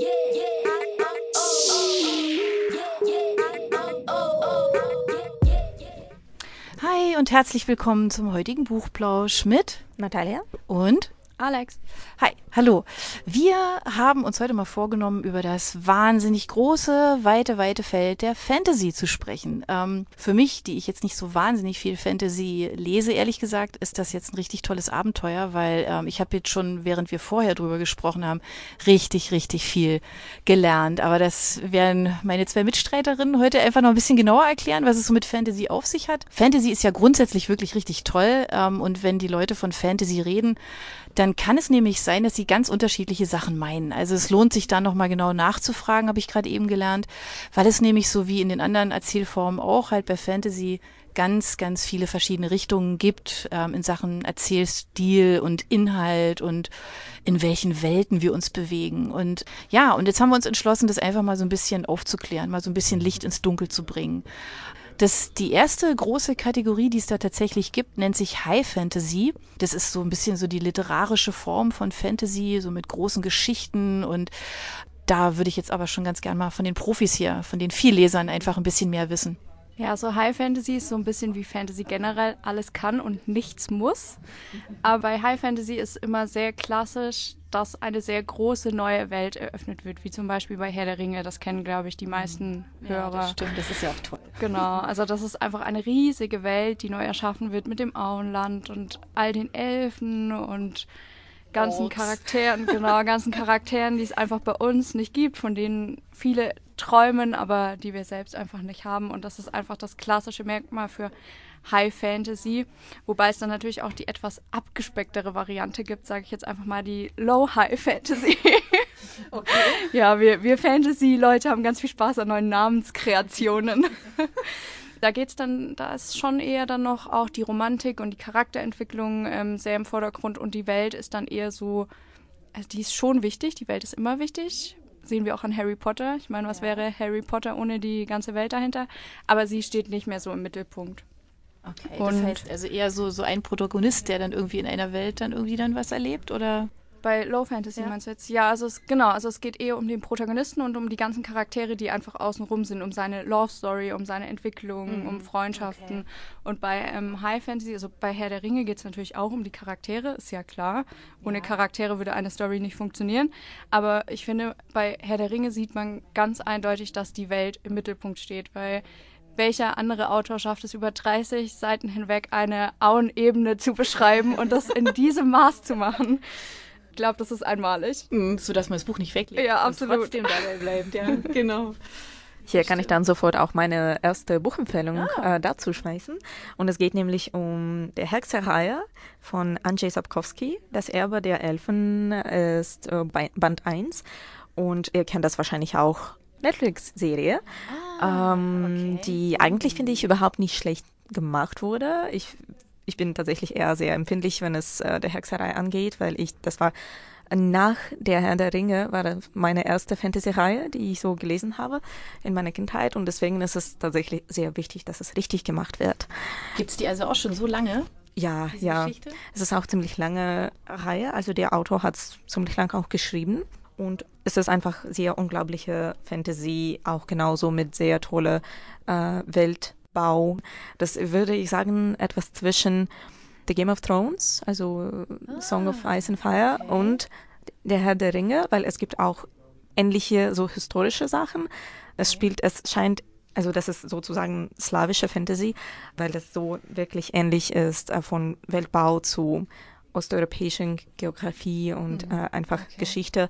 Hi und herzlich willkommen zum heutigen Buchplausch mit Natalia und Alex. Hi, hallo. Wir haben uns heute mal vorgenommen, über das wahnsinnig große, weite, weite Feld der Fantasy zu sprechen. Ähm, für mich, die ich jetzt nicht so wahnsinnig viel Fantasy lese, ehrlich gesagt, ist das jetzt ein richtig tolles Abenteuer, weil ähm, ich habe jetzt schon, während wir vorher drüber gesprochen haben, richtig, richtig viel gelernt. Aber das werden meine zwei Mitstreiterinnen heute einfach noch ein bisschen genauer erklären, was es so mit Fantasy auf sich hat. Fantasy ist ja grundsätzlich wirklich richtig toll. Ähm, und wenn die Leute von Fantasy reden, dann kann es nämlich sein, dass sie ganz unterschiedliche Sachen meinen. Also es lohnt sich da nochmal genau nachzufragen, habe ich gerade eben gelernt, weil es nämlich so wie in den anderen Erzählformen auch halt bei Fantasy ganz, ganz viele verschiedene Richtungen gibt ähm, in Sachen Erzählstil und Inhalt und in welchen Welten wir uns bewegen. Und ja, und jetzt haben wir uns entschlossen, das einfach mal so ein bisschen aufzuklären, mal so ein bisschen Licht ins Dunkel zu bringen. Das, die erste große Kategorie, die es da tatsächlich gibt, nennt sich High Fantasy. Das ist so ein bisschen so die literarische Form von Fantasy, so mit großen Geschichten und da würde ich jetzt aber schon ganz gern mal von den Profis hier, von den Viellesern einfach ein bisschen mehr wissen. Ja, so High Fantasy ist so ein bisschen wie Fantasy generell, alles kann und nichts muss. Aber bei High Fantasy ist immer sehr klassisch, dass eine sehr große neue Welt eröffnet wird, wie zum Beispiel bei Herr der Ringe. Das kennen, glaube ich, die meisten Hörer. Ja, das stimmt, das ist ja auch toll. Genau, also das ist einfach eine riesige Welt, die neu erschaffen wird mit dem Auenland und all den Elfen und ganzen Orts. Charakteren, genau, ganzen Charakteren, die es einfach bei uns nicht gibt, von denen viele träumen, aber die wir selbst einfach nicht haben. Und das ist einfach das klassische Merkmal für High Fantasy, wobei es dann natürlich auch die etwas abgespecktere Variante gibt, sage ich jetzt einfach mal die Low High Fantasy. Okay. Ja, wir, wir Fantasy-Leute haben ganz viel Spaß an neuen Namenskreationen. da geht's dann, da ist schon eher dann noch auch die Romantik und die Charakterentwicklung ähm, sehr im Vordergrund und die Welt ist dann eher so, also die ist schon wichtig, die Welt ist immer wichtig. Sehen wir auch an Harry Potter. Ich meine, was ja. wäre Harry Potter ohne die ganze Welt dahinter? Aber sie steht nicht mehr so im Mittelpunkt. Okay, und das heißt also eher so, so ein Protagonist, der dann irgendwie in einer Welt dann irgendwie dann was erlebt, oder? Bei Low Fantasy ja. meinst du jetzt? Ja, also es, genau, also es geht eher um den Protagonisten und um die ganzen Charaktere, die einfach außenrum sind, um seine Love Story, um seine Entwicklung, mhm. um Freundschaften. Okay. Und bei ähm, High Fantasy, also bei Herr der Ringe geht es natürlich auch um die Charaktere, ist ja klar. Ohne ja. Charaktere würde eine Story nicht funktionieren. Aber ich finde, bei Herr der Ringe sieht man ganz eindeutig, dass die Welt im Mittelpunkt steht, weil welcher andere Autor schafft es über 30 Seiten hinweg eine Auenebene zu beschreiben und das in diesem Maß zu machen? Ich glaube, das ist einmalig. Mhm, so dass man das Buch nicht weglegt. Ja, absolut. Und trotzdem dabei bleibt, ja. genau. Hier kann ich dann sofort auch meine erste Buchempfehlung ah. äh, dazu schmeißen. Und es geht nämlich um der Hexerei von Andrzej Sapkowski. Das Erbe der Elfen ist äh, Band 1. Und ihr kennt das wahrscheinlich auch Netflix-Serie, ah, ähm, okay. die eigentlich, finde ich, überhaupt nicht schlecht gemacht wurde. Ich, ich bin tatsächlich eher sehr empfindlich, wenn es äh, der Hexerei angeht, weil ich, das war nach der Herr der Ringe, war das meine erste Fantasy-Reihe, die ich so gelesen habe in meiner Kindheit und deswegen ist es tatsächlich sehr wichtig, dass es richtig gemacht wird. Gibt es die also auch schon so lange? Ja, ja. Geschichte? Es ist auch ziemlich lange Reihe. Also der Autor hat es ziemlich lange auch geschrieben. Und es ist einfach sehr unglaubliche Fantasy, auch genauso mit sehr tolle äh, Weltbau. Das würde ich sagen, etwas zwischen The Game of Thrones, also ah, Song of Ice and Fire okay. und Der Herr der Ringe, weil es gibt auch ähnliche so historische Sachen. Es spielt, es scheint also das ist sozusagen slawische Fantasy, weil das so wirklich ähnlich ist äh, von Weltbau zu osteuropäischen Geografie und mhm. äh, einfach okay. Geschichte.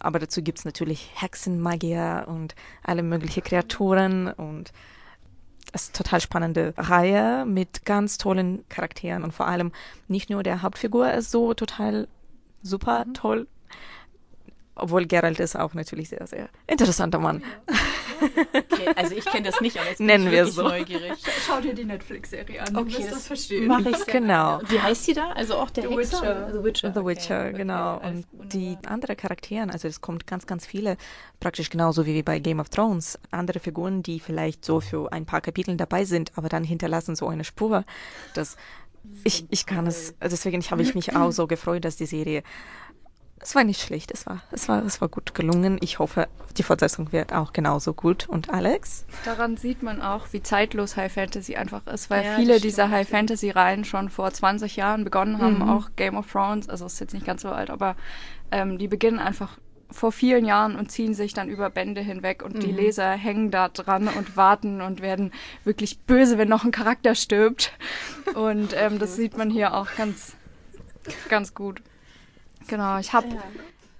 Aber dazu gibt es natürlich Hexenmagier und alle möglichen Kreaturen und es ist eine total spannende Reihe mit ganz tollen Charakteren und vor allem nicht nur der Hauptfigur ist so total super mhm. toll, obwohl Geralt ist auch natürlich sehr, sehr interessanter Mann. Ja. Okay, also ich kenne das nicht, aber jetzt bin Nennen ich wir so. neugierig. Schau dir die Netflix-Serie an, okay, du wirst das verstehen. Mach ich genau. Wie heißt die da? Also auch der The Hexer? Witcher. The Witcher, The Witcher okay. genau. Okay, und die anderen Charakteren, also es kommt ganz, ganz viele, praktisch genauso wie bei Game of Thrones, andere Figuren, die vielleicht so für ein paar Kapitel dabei sind, aber dann hinterlassen so eine Spur, dass ich, ich kann es, deswegen habe ich mich auch so gefreut, dass die Serie es war nicht schlecht, es war, es war, es war gut gelungen. Ich hoffe, die Fortsetzung wird auch genauso gut. Und Alex? Daran sieht man auch, wie zeitlos High Fantasy einfach ist, weil ja, viele dieser High Fantasy Reihen schon vor 20 Jahren begonnen haben, mhm. auch Game of Thrones, also ist jetzt nicht ganz so alt, aber ähm, die beginnen einfach vor vielen Jahren und ziehen sich dann über Bände hinweg und mhm. die Leser hängen da dran und warten und werden wirklich böse, wenn noch ein Charakter stirbt. Und ähm, das sieht man hier auch ganz, ganz gut. Genau, ich habe ja.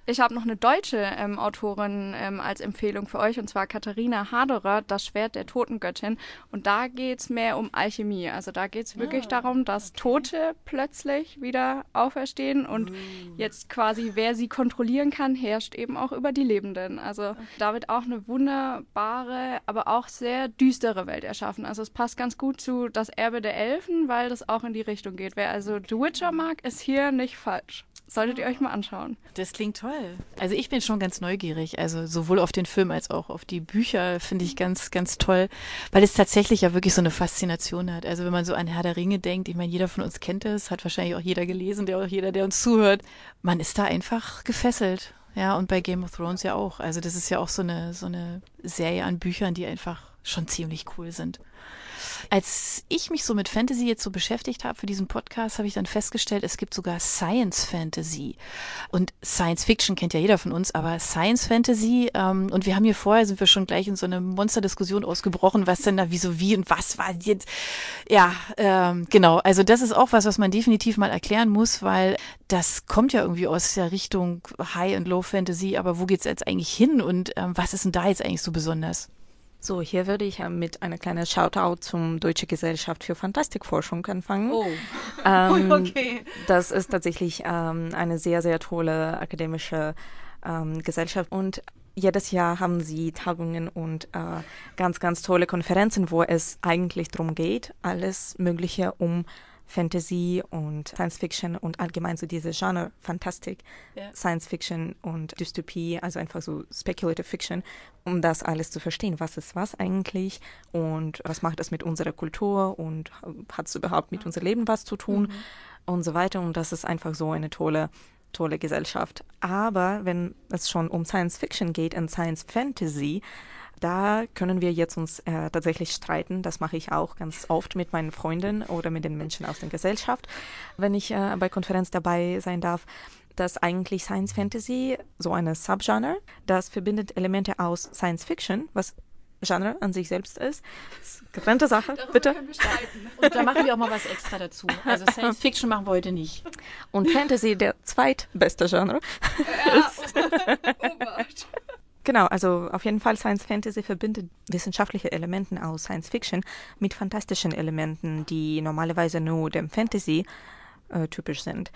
Ich habe noch eine deutsche ähm, Autorin ähm, als Empfehlung für euch, und zwar Katharina Haderer, Das Schwert der Totengöttin. Und da geht es mehr um Alchemie. Also da geht es wirklich ah, darum, dass okay. Tote plötzlich wieder auferstehen und mm. jetzt quasi, wer sie kontrollieren kann, herrscht eben auch über die Lebenden. Also okay. da wird auch eine wunderbare, aber auch sehr düstere Welt erschaffen. Also es passt ganz gut zu Das Erbe der Elfen, weil das auch in die Richtung geht. Wer also The Witcher mag, ist hier nicht falsch. Solltet ihr euch mal anschauen. Das klingt toll. Also ich bin schon ganz neugierig. Also sowohl auf den Film als auch auf die Bücher finde ich ganz, ganz toll, weil es tatsächlich ja wirklich so eine Faszination hat. Also wenn man so an Herr der Ringe denkt, ich meine, jeder von uns kennt es, hat wahrscheinlich auch jeder gelesen, der auch jeder, der uns zuhört. Man ist da einfach gefesselt. Ja, und bei Game of Thrones ja auch. Also das ist ja auch so eine, so eine Serie an Büchern, die einfach schon ziemlich cool sind. Als ich mich so mit Fantasy jetzt so beschäftigt habe für diesen Podcast, habe ich dann festgestellt, es gibt sogar Science Fantasy. Und Science Fiction kennt ja jeder von uns, aber Science Fantasy, ähm, und wir haben hier vorher, sind wir schon gleich in so eine Monsterdiskussion ausgebrochen, was denn da wieso wie und was war jetzt. Ja, ähm, genau. Also das ist auch was, was man definitiv mal erklären muss, weil das kommt ja irgendwie aus der Richtung High und Low Fantasy, aber wo geht's jetzt eigentlich hin und ähm, was ist denn da jetzt eigentlich so besonders? So, hier würde ich mit einer kleinen Shoutout zum Deutsche Gesellschaft für Fantastikforschung anfangen. Oh, ähm, okay. Das ist tatsächlich ähm, eine sehr, sehr tolle akademische ähm, Gesellschaft und jedes Jahr haben sie Tagungen und äh, ganz, ganz tolle Konferenzen, wo es eigentlich darum geht, alles Mögliche um Fantasy und Science Fiction und allgemein so diese Genre Fantastik, yeah. Science Fiction und Dystopie, also einfach so Speculative Fiction, um das alles zu verstehen. Was ist was eigentlich und was macht es mit unserer Kultur und hat es überhaupt mit unserem Leben was zu tun mhm. und so weiter. Und das ist einfach so eine tolle tolle Gesellschaft. Aber wenn es schon um Science Fiction geht und Science Fantasy, da können wir jetzt uns äh, tatsächlich streiten. Das mache ich auch ganz oft mit meinen Freunden oder mit den Menschen aus der Gesellschaft, wenn ich äh, bei Konferenz dabei sein darf dass eigentlich Science Fantasy so eine Subgenre, das verbindet Elemente aus Science Fiction, was Genre an sich selbst ist. ist getrennte Sache, Darüber bitte. Und da machen wir auch mal was extra dazu. Also Science Fiction machen wir heute nicht. Und Fantasy, der zweitbeste Genre, ja. ist. Genau, also auf jeden Fall Science Fantasy verbindet wissenschaftliche Elemente aus Science Fiction mit fantastischen Elementen, die normalerweise nur dem Fantasy äh, typisch sind.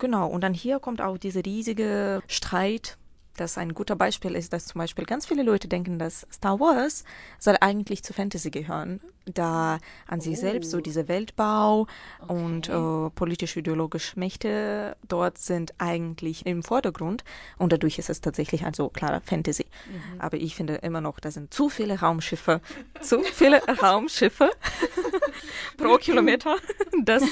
Genau, und dann hier kommt auch dieser riesige Streit das ein guter Beispiel ist, dass zum Beispiel ganz viele Leute denken, dass Star Wars soll eigentlich zu Fantasy gehören, da an sich oh. selbst so dieser Weltbau okay. und äh, politisch-ideologische Mächte dort sind eigentlich im Vordergrund und dadurch ist es tatsächlich also klarer Fantasy. Mhm. Aber ich finde immer noch, da sind zu viele Raumschiffe, zu viele Raumschiffe pro Kilometer, dass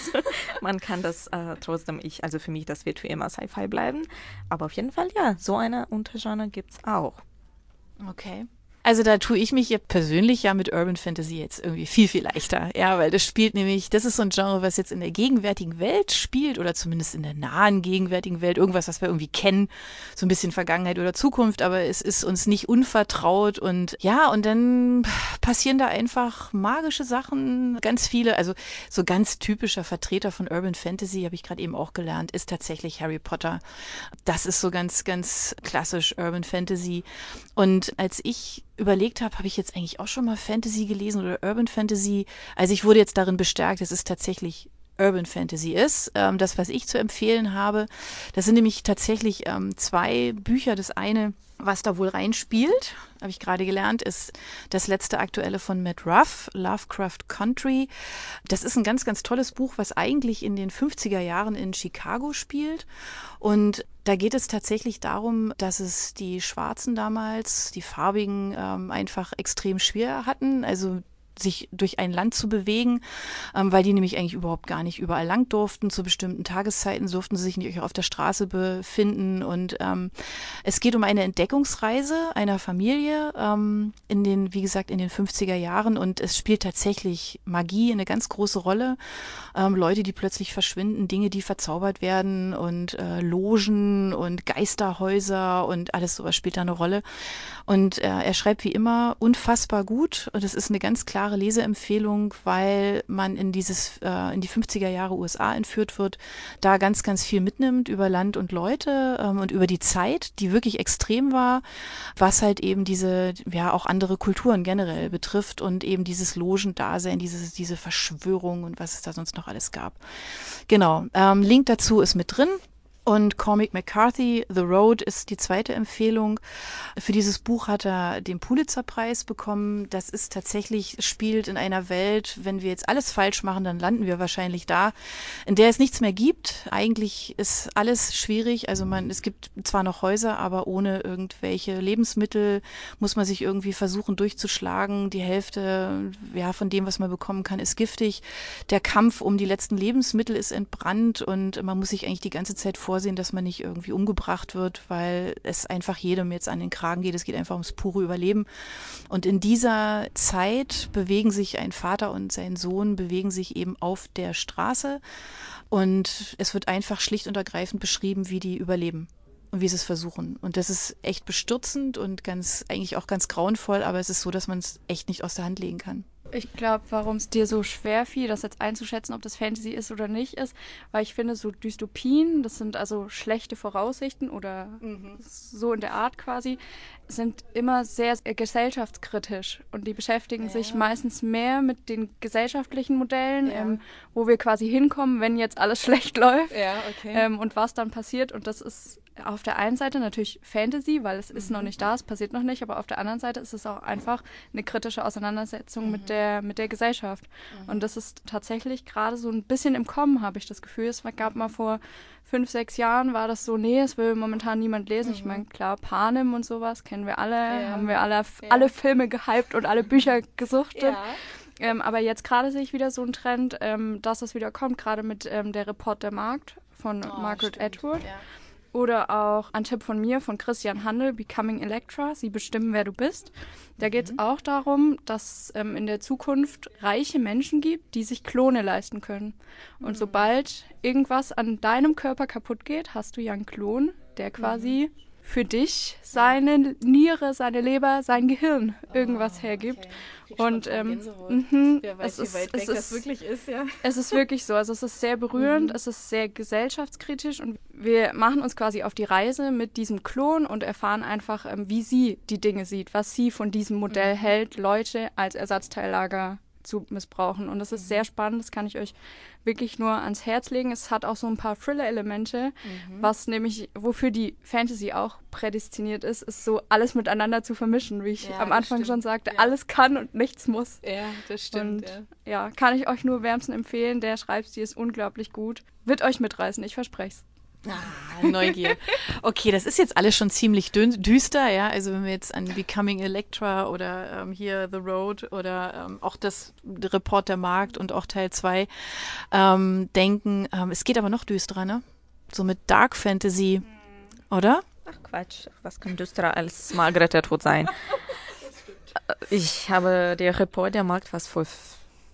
man kann das äh, trotzdem, ich, also für mich, das wird für immer Sci-Fi bleiben. Aber auf jeden Fall, ja, so eine Untergenre gibt es auch. Okay. Also da tue ich mich persönlich ja mit Urban Fantasy jetzt irgendwie viel, viel leichter. Ja, weil das spielt nämlich, das ist so ein Genre, was jetzt in der gegenwärtigen Welt spielt oder zumindest in der nahen gegenwärtigen Welt. Irgendwas, was wir irgendwie kennen. So ein bisschen Vergangenheit oder Zukunft, aber es ist uns nicht unvertraut und ja, und dann passieren da einfach magische Sachen. Ganz viele, also so ganz typischer Vertreter von Urban Fantasy, habe ich gerade eben auch gelernt, ist tatsächlich Harry Potter. Das ist so ganz, ganz klassisch Urban Fantasy. Und als ich überlegt habe, habe ich jetzt eigentlich auch schon mal Fantasy gelesen oder Urban Fantasy. Also ich wurde jetzt darin bestärkt, es tatsächlich Urban Fantasy ist. Ähm, das, was ich zu empfehlen habe, das sind nämlich tatsächlich ähm, zwei Bücher. Das eine, was da wohl reinspielt, habe ich gerade gelernt, ist das letzte aktuelle von Matt Ruff, Lovecraft Country. Das ist ein ganz, ganz tolles Buch, was eigentlich in den 50er Jahren in Chicago spielt. Und da geht es tatsächlich darum, dass es die Schwarzen damals, die Farbigen, ähm, einfach extrem schwer hatten. Also sich durch ein Land zu bewegen, ähm, weil die nämlich eigentlich überhaupt gar nicht überall lang durften. Zu bestimmten Tageszeiten durften sie sich nicht auf der Straße befinden. Und ähm, es geht um eine Entdeckungsreise einer Familie ähm, in den, wie gesagt, in den 50er Jahren. Und es spielt tatsächlich Magie eine ganz große Rolle. Ähm, Leute, die plötzlich verschwinden, Dinge, die verzaubert werden und äh, Logen und Geisterhäuser und alles sowas spielt da eine Rolle. Und äh, er schreibt wie immer unfassbar gut. Und es ist eine ganz klare Leseempfehlung, weil man in dieses, äh, in die 50er Jahre USA entführt wird, da ganz, ganz viel mitnimmt über Land und Leute ähm, und über die Zeit, die wirklich extrem war, was halt eben diese, ja, auch andere Kulturen generell betrifft und eben dieses Logendasein, diese, diese Verschwörung und was es da sonst noch alles gab. Genau. Ähm, Link dazu ist mit drin. Und Cormac McCarthy, The Road, ist die zweite Empfehlung. Für dieses Buch hat er den Pulitzer-Preis bekommen. Das ist tatsächlich, spielt in einer Welt, wenn wir jetzt alles falsch machen, dann landen wir wahrscheinlich da, in der es nichts mehr gibt. Eigentlich ist alles schwierig. Also man, es gibt zwar noch Häuser, aber ohne irgendwelche Lebensmittel muss man sich irgendwie versuchen durchzuschlagen. Die Hälfte, ja, von dem, was man bekommen kann, ist giftig. Der Kampf um die letzten Lebensmittel ist entbrannt und man muss sich eigentlich die ganze Zeit vor vorsehen, dass man nicht irgendwie umgebracht wird, weil es einfach jedem jetzt an den Kragen geht. Es geht einfach ums pure Überleben. Und in dieser Zeit bewegen sich ein Vater und sein Sohn, bewegen sich eben auf der Straße. Und es wird einfach schlicht und ergreifend beschrieben, wie die überleben und wie sie es versuchen. Und das ist echt bestürzend und ganz, eigentlich auch ganz grauenvoll, aber es ist so, dass man es echt nicht aus der Hand legen kann. Ich glaube, warum es dir so schwer fiel, das jetzt einzuschätzen, ob das Fantasy ist oder nicht, ist, weil ich finde, so Dystopien, das sind also schlechte Voraussichten oder mhm. so in der Art quasi, sind immer sehr, gesellschaftskritisch und die beschäftigen ja. sich meistens mehr mit den gesellschaftlichen Modellen, ja. ähm, wo wir quasi hinkommen, wenn jetzt alles schlecht läuft ja, okay. ähm, und was dann passiert. Und das ist auf der einen Seite natürlich Fantasy, weil es ist noch nicht da, es passiert noch nicht, aber auf der anderen Seite ist es auch einfach eine kritische Auseinandersetzung mhm. mit, der, mit der Gesellschaft. Mhm. Und das ist tatsächlich gerade so ein bisschen im Kommen, habe ich das Gefühl. Es gab mal vor fünf, sechs Jahren war das so, nee, es will momentan niemand lesen. Mhm. Ich meine, klar, Panem und sowas kennen wir alle, ja. haben wir alle, ja. alle Filme gehypt und alle Bücher gesuchtet. Ja. Ähm, aber jetzt gerade sehe ich wieder so einen Trend, ähm, dass es wieder kommt, gerade mit ähm, der Report der Markt von oh, Margaret stimmt. Atwood. Ja. Oder auch ein Tipp von mir, von Christian Handel, Becoming Electra, Sie bestimmen, wer du bist. Da geht es mhm. auch darum, dass ähm, in der Zukunft reiche Menschen gibt, die sich Klone leisten können. Und mhm. sobald irgendwas an deinem Körper kaputt geht, hast du ja einen Klon, der quasi mhm für dich seine Niere, seine Leber, sein Gehirn irgendwas oh, hergibt. Okay. Und ähm, mh, weiß, es, ist, es, ist, wirklich ist, ja. es ist wirklich so. Also es ist sehr berührend, mhm. es ist sehr gesellschaftskritisch und wir machen uns quasi auf die Reise mit diesem Klon und erfahren einfach, ähm, wie sie die Dinge sieht, was sie von diesem Modell mhm. hält, Leute als Ersatzteillager zu missbrauchen. Und das ist sehr mhm. spannend, das kann ich euch wirklich nur ans Herz legen. Es hat auch so ein paar Thriller-Elemente, mhm. was nämlich, wofür die Fantasy auch prädestiniert ist, ist so alles miteinander zu vermischen, wie ich ja, am Anfang schon sagte. Ja. Alles kann und nichts muss. Ja, das stimmt. Und, ja. ja, kann ich euch nur wärmsten empfehlen. Der Schreibstil ist unglaublich gut. Wird euch mitreißen, ich verspreche es. Ah, Neugier. Okay, das ist jetzt alles schon ziemlich düster, ja. Also wenn wir jetzt an Becoming Electra oder ähm, hier The Road oder ähm, auch das Report der Markt und auch Teil 2 ähm, denken, ähm, es geht aber noch düsterer, ne? So mit Dark Fantasy, oder? Ach Quatsch, was kann düsterer als Margaret der Tod sein? ich habe der Report der Markt fast vor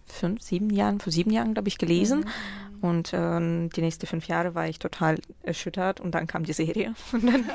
fünf, sieben Jahren, vor sieben Jahren, glaube ich, gelesen. Mhm. Und äh, die nächsten fünf Jahre war ich total erschüttert und dann kam die Serie. Und dann,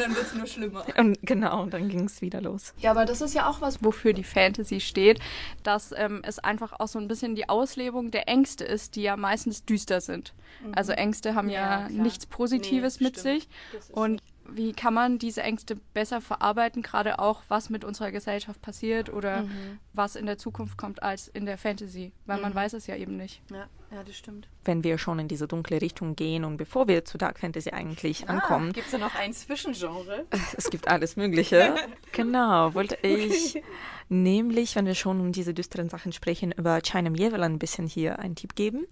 dann wird es nur schlimmer. Und genau, und dann ging es wieder los. Ja, aber das ist ja auch was, wofür die Fantasy steht, dass ähm, es einfach auch so ein bisschen die Auslebung der Ängste ist, die ja meistens düster sind. Mhm. Also Ängste haben ja, ja nichts Positives nee, mit stimmt. sich. Und wie kann man diese Ängste besser verarbeiten, gerade auch was mit unserer Gesellschaft passiert oder mhm. was in der Zukunft kommt als in der Fantasy, weil mhm. man weiß es ja eben nicht. Ja, ja, das stimmt. Wenn wir schon in diese dunkle Richtung gehen und bevor wir zu Dark Fantasy eigentlich ah, ankommen. Gibt es da noch ein Zwischengenre? Es gibt alles Mögliche. genau, wollte ich nämlich, wenn wir schon um diese düsteren Sachen sprechen, über China Mieville ein bisschen hier einen Tipp geben.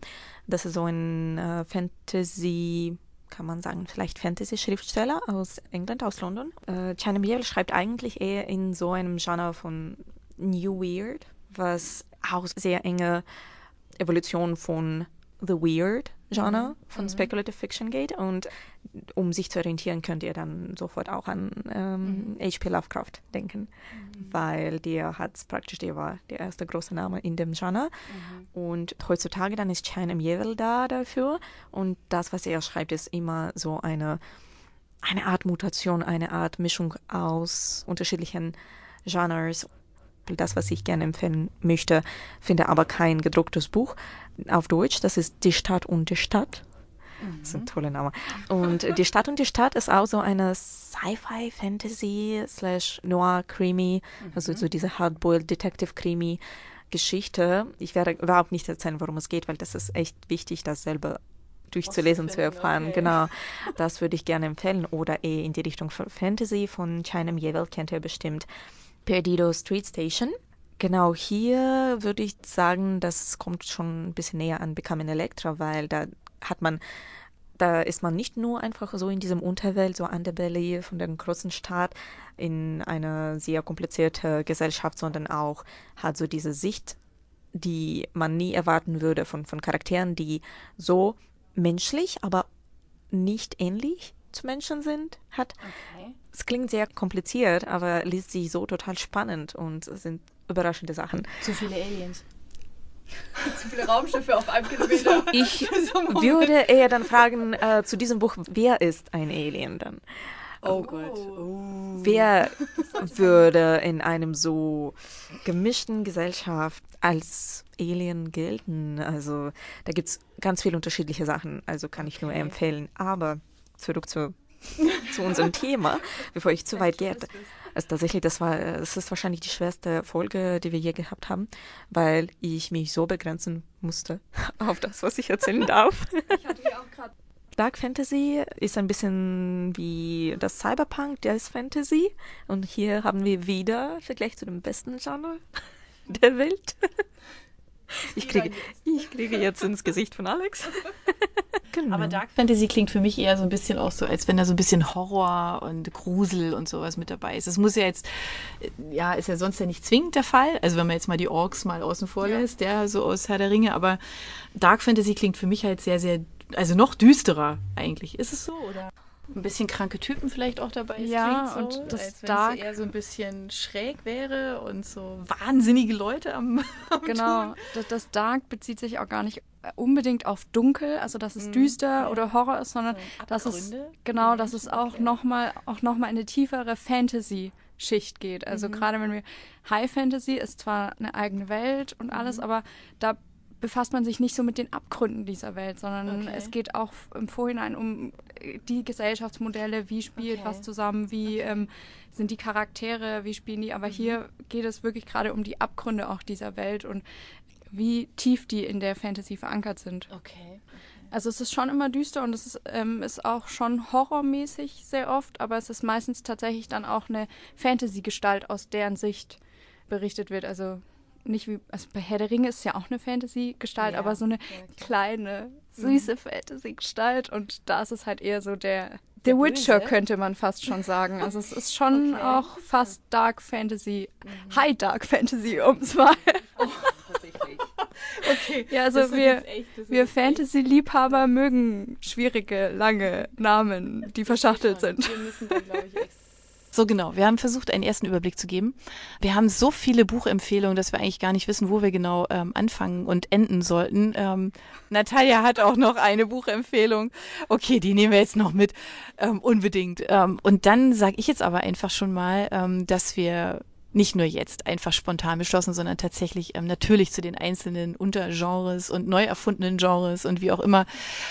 Das ist so ein äh, Fantasy kann man sagen, vielleicht Fantasy-Schriftsteller aus England, aus London. Äh, China Mieville schreibt eigentlich eher in so einem Genre von New Weird. was auch sehr enge Evolution von The Weird Genre mhm. von mhm. Speculative Fiction geht. Und um sich zu orientieren, könnt ihr dann sofort auch an ähm, H.P. Mhm. Lovecraft denken, mhm. weil der hat praktisch, der war der erste große Name in dem Genre. Mhm. Und heutzutage dann ist China Mieville da dafür. Und das, was er schreibt, ist immer so eine, eine Art Mutation, eine Art Mischung aus unterschiedlichen Genres das, was ich gerne empfehlen möchte, finde aber kein gedrucktes Buch auf Deutsch. Das ist Die Stadt und die Stadt. Das ist ein mhm. toller Name. Und Die Stadt und die Stadt ist auch so eine Sci-Fi, Fantasy, slash Noir, Creamy, also so mhm. diese Hardboiled Detective Creamy Geschichte. Ich werde überhaupt nicht erzählen, worum es geht, weil das ist echt wichtig, das selber durchzulesen, zu erfahren. Okay. Genau, das würde ich gerne empfehlen. Oder eh in die Richtung von Fantasy von China Mieville kennt ihr bestimmt. Perdido Street Station. Genau, hier würde ich sagen, das kommt schon ein bisschen näher an Becoming Electra, weil da hat man, da ist man nicht nur einfach so in diesem Unterwelt, so Underbelly von dem großen Staat in einer sehr komplizierte Gesellschaft, sondern auch hat so diese Sicht, die man nie erwarten würde von, von Charakteren, die so menschlich, aber nicht ähnlich zu Menschen sind, hat. Okay. Es klingt sehr kompliziert, aber liest sich so total spannend und sind überraschende Sachen. Zu viele Aliens. zu viele Raumschiffe auf einem Kilometer. Ich würde eher dann fragen äh, zu diesem Buch, wer ist ein Alien dann? Oh Gott. Oh. Wer würde in einem so gemischten Gesellschaft als Alien gelten? Also da gibt es ganz viele unterschiedliche Sachen, also kann ich nur empfehlen. Aber zurück zu, zu unserem Thema, bevor ich zu weit gehe. Also tatsächlich, das war, es ist wahrscheinlich die schwerste Folge, die wir je gehabt haben, weil ich mich so begrenzen musste auf das, was ich erzählen darf. Ich hatte ja auch gerade Dark Fantasy ist ein bisschen wie das Cyberpunk, der ist Fantasy. Und hier haben wir wieder Vergleich zu dem besten Genre der Welt. Ich kriege, ich kriege jetzt ins Gesicht von Alex. Genau. Aber Dark Fantasy klingt für mich eher so ein bisschen auch so, als wenn da so ein bisschen Horror und Grusel und sowas mit dabei ist. Es muss ja jetzt, ja, ist ja sonst ja nicht zwingend der Fall. Also wenn man jetzt mal die Orks mal außen vor lässt, ja. der so aus Herr der Ringe. Aber Dark Fantasy klingt für mich halt sehr, sehr, also noch düsterer eigentlich. Ist es so oder? Ein bisschen kranke Typen vielleicht auch dabei. Ja, so, und das Dark eher so ein bisschen schräg wäre und so wahnsinnige Leute am, am Genau, das, das, Dark bezieht sich auch gar nicht unbedingt auf dunkel, also dass es mhm. düster ja. oder Horror ist, sondern so dass es genau, dass es auch noch mal auch noch mal eine tiefere Fantasy Schicht geht. Also mhm. gerade wenn wir High Fantasy ist zwar eine eigene Welt und alles, mhm. aber da befasst man sich nicht so mit den Abgründen dieser Welt, sondern okay. es geht auch im Vorhinein um äh, die Gesellschaftsmodelle, wie spielt okay. was zusammen, wie ähm, sind die Charaktere, wie spielen die. Aber mhm. hier geht es wirklich gerade um die Abgründe auch dieser Welt und wie tief die in der Fantasy verankert sind. Okay. Also es ist schon immer düster und es ist, ähm, ist auch schon horrormäßig sehr oft, aber es ist meistens tatsächlich dann auch eine Fantasy-Gestalt, aus deren Sicht berichtet wird. Also nicht wie, also bei Herr der Ringe ist ja auch eine Fantasy-Gestalt, ja, aber so eine ja, kleine, süße mhm. Fantasy-Gestalt und da ist es halt eher so der, der, der Witcher, könnte man fast schon sagen. Also es ist schon okay. auch fast Dark Fantasy, mhm. High Dark Fantasy, um es mal. Oh, okay. Ja, also wir, wir Fantasy-Liebhaber mögen schwierige, lange Namen, die verschachtelt sind. Wir müssen da, glaube ich, extra so genau, wir haben versucht, einen ersten Überblick zu geben. Wir haben so viele Buchempfehlungen, dass wir eigentlich gar nicht wissen, wo wir genau ähm, anfangen und enden sollten. Ähm, Natalia hat auch noch eine Buchempfehlung. Okay, die nehmen wir jetzt noch mit, ähm, unbedingt. Ähm, und dann sage ich jetzt aber einfach schon mal, ähm, dass wir nicht nur jetzt einfach spontan beschlossen, sondern tatsächlich ähm, natürlich zu den einzelnen Untergenres und neu erfundenen Genres und wie auch immer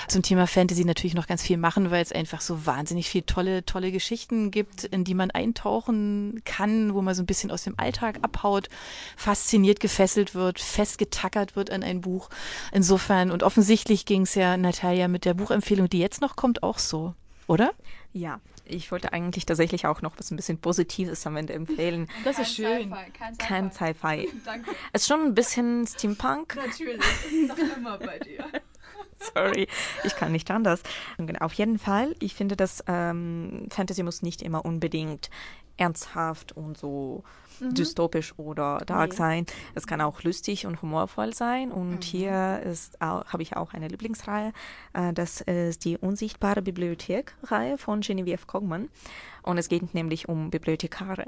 zum Thema Fantasy natürlich noch ganz viel machen, weil es einfach so wahnsinnig viel tolle, tolle Geschichten gibt, in die man eintauchen kann, wo man so ein bisschen aus dem Alltag abhaut, fasziniert, gefesselt wird, festgetackert wird an ein Buch. Insofern, und offensichtlich ging es ja Natalia mit der Buchempfehlung, die jetzt noch kommt, auch so, oder? Ja, ich wollte eigentlich tatsächlich auch noch was ein bisschen Positives am Ende empfehlen. Das ist schön. Kein Sci-Fi. Sci Danke. Es ist schon ein bisschen Steampunk. Natürlich, das ist doch immer bei dir. Sorry, ich kann nicht anders. Auf jeden Fall, ich finde, dass ähm, Fantasy muss nicht immer unbedingt ernsthaft und so mhm. dystopisch oder dark nee. sein. Es kann auch lustig und humorvoll sein. Und mhm. hier ist habe ich auch eine Lieblingsreihe. Äh, das ist die Unsichtbare Bibliothek-Reihe von Genevieve Cogman. Und es geht nämlich um Bibliothekare.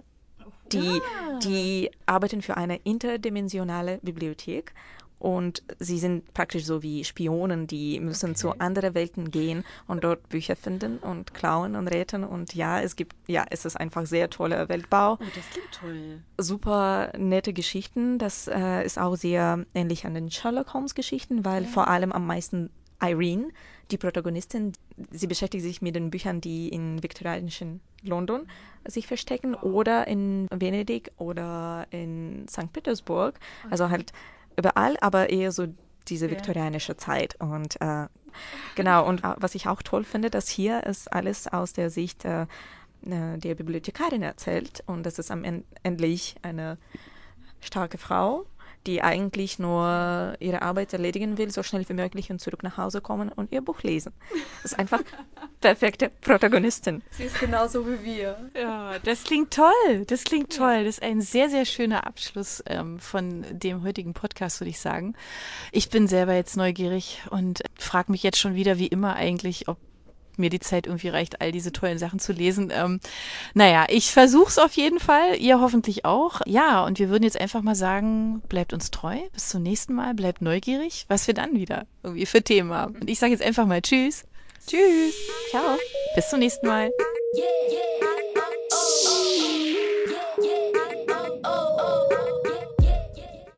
Die, ah. die arbeiten für eine interdimensionale Bibliothek und sie sind praktisch so wie Spionen, die müssen okay. zu anderen Welten gehen und dort Bücher finden und klauen und retten. Und ja, es gibt, ja, es ist einfach sehr toller Weltbau. Oh, das klingt toll. Super nette Geschichten. Das äh, ist auch sehr ähnlich an den Sherlock Holmes Geschichten, weil ja. vor allem am meisten Irene, die Protagonistin, sie beschäftigt sich mit den Büchern, die in viktorianischen London sich verstecken oder in Venedig oder in St. Petersburg. Also halt überall, aber eher so diese viktorianische Zeit. Und äh, genau, und äh, was ich auch toll finde, dass hier ist alles aus der Sicht äh, äh der Bibliothekarin erzählt und das ist am Ende endlich eine starke Frau die eigentlich nur ihre Arbeit erledigen will, so schnell wie möglich und zurück nach Hause kommen und ihr Buch lesen. Das ist einfach perfekte Protagonistin. Sie ist genauso wie wir. Ja, das klingt toll. Das klingt toll. Das ist ein sehr, sehr schöner Abschluss ähm, von dem heutigen Podcast, würde ich sagen. Ich bin selber jetzt neugierig und frage mich jetzt schon wieder, wie immer eigentlich, ob mir die Zeit irgendwie reicht, all diese tollen Sachen zu lesen. Ähm, naja, ich versuche es auf jeden Fall, ihr hoffentlich auch. Ja, und wir würden jetzt einfach mal sagen, bleibt uns treu, bis zum nächsten Mal, bleibt neugierig, was wir dann wieder irgendwie für Themen haben. Und ich sage jetzt einfach mal Tschüss. Tschüss. Ciao. Bis zum nächsten Mal. Yeah, yeah.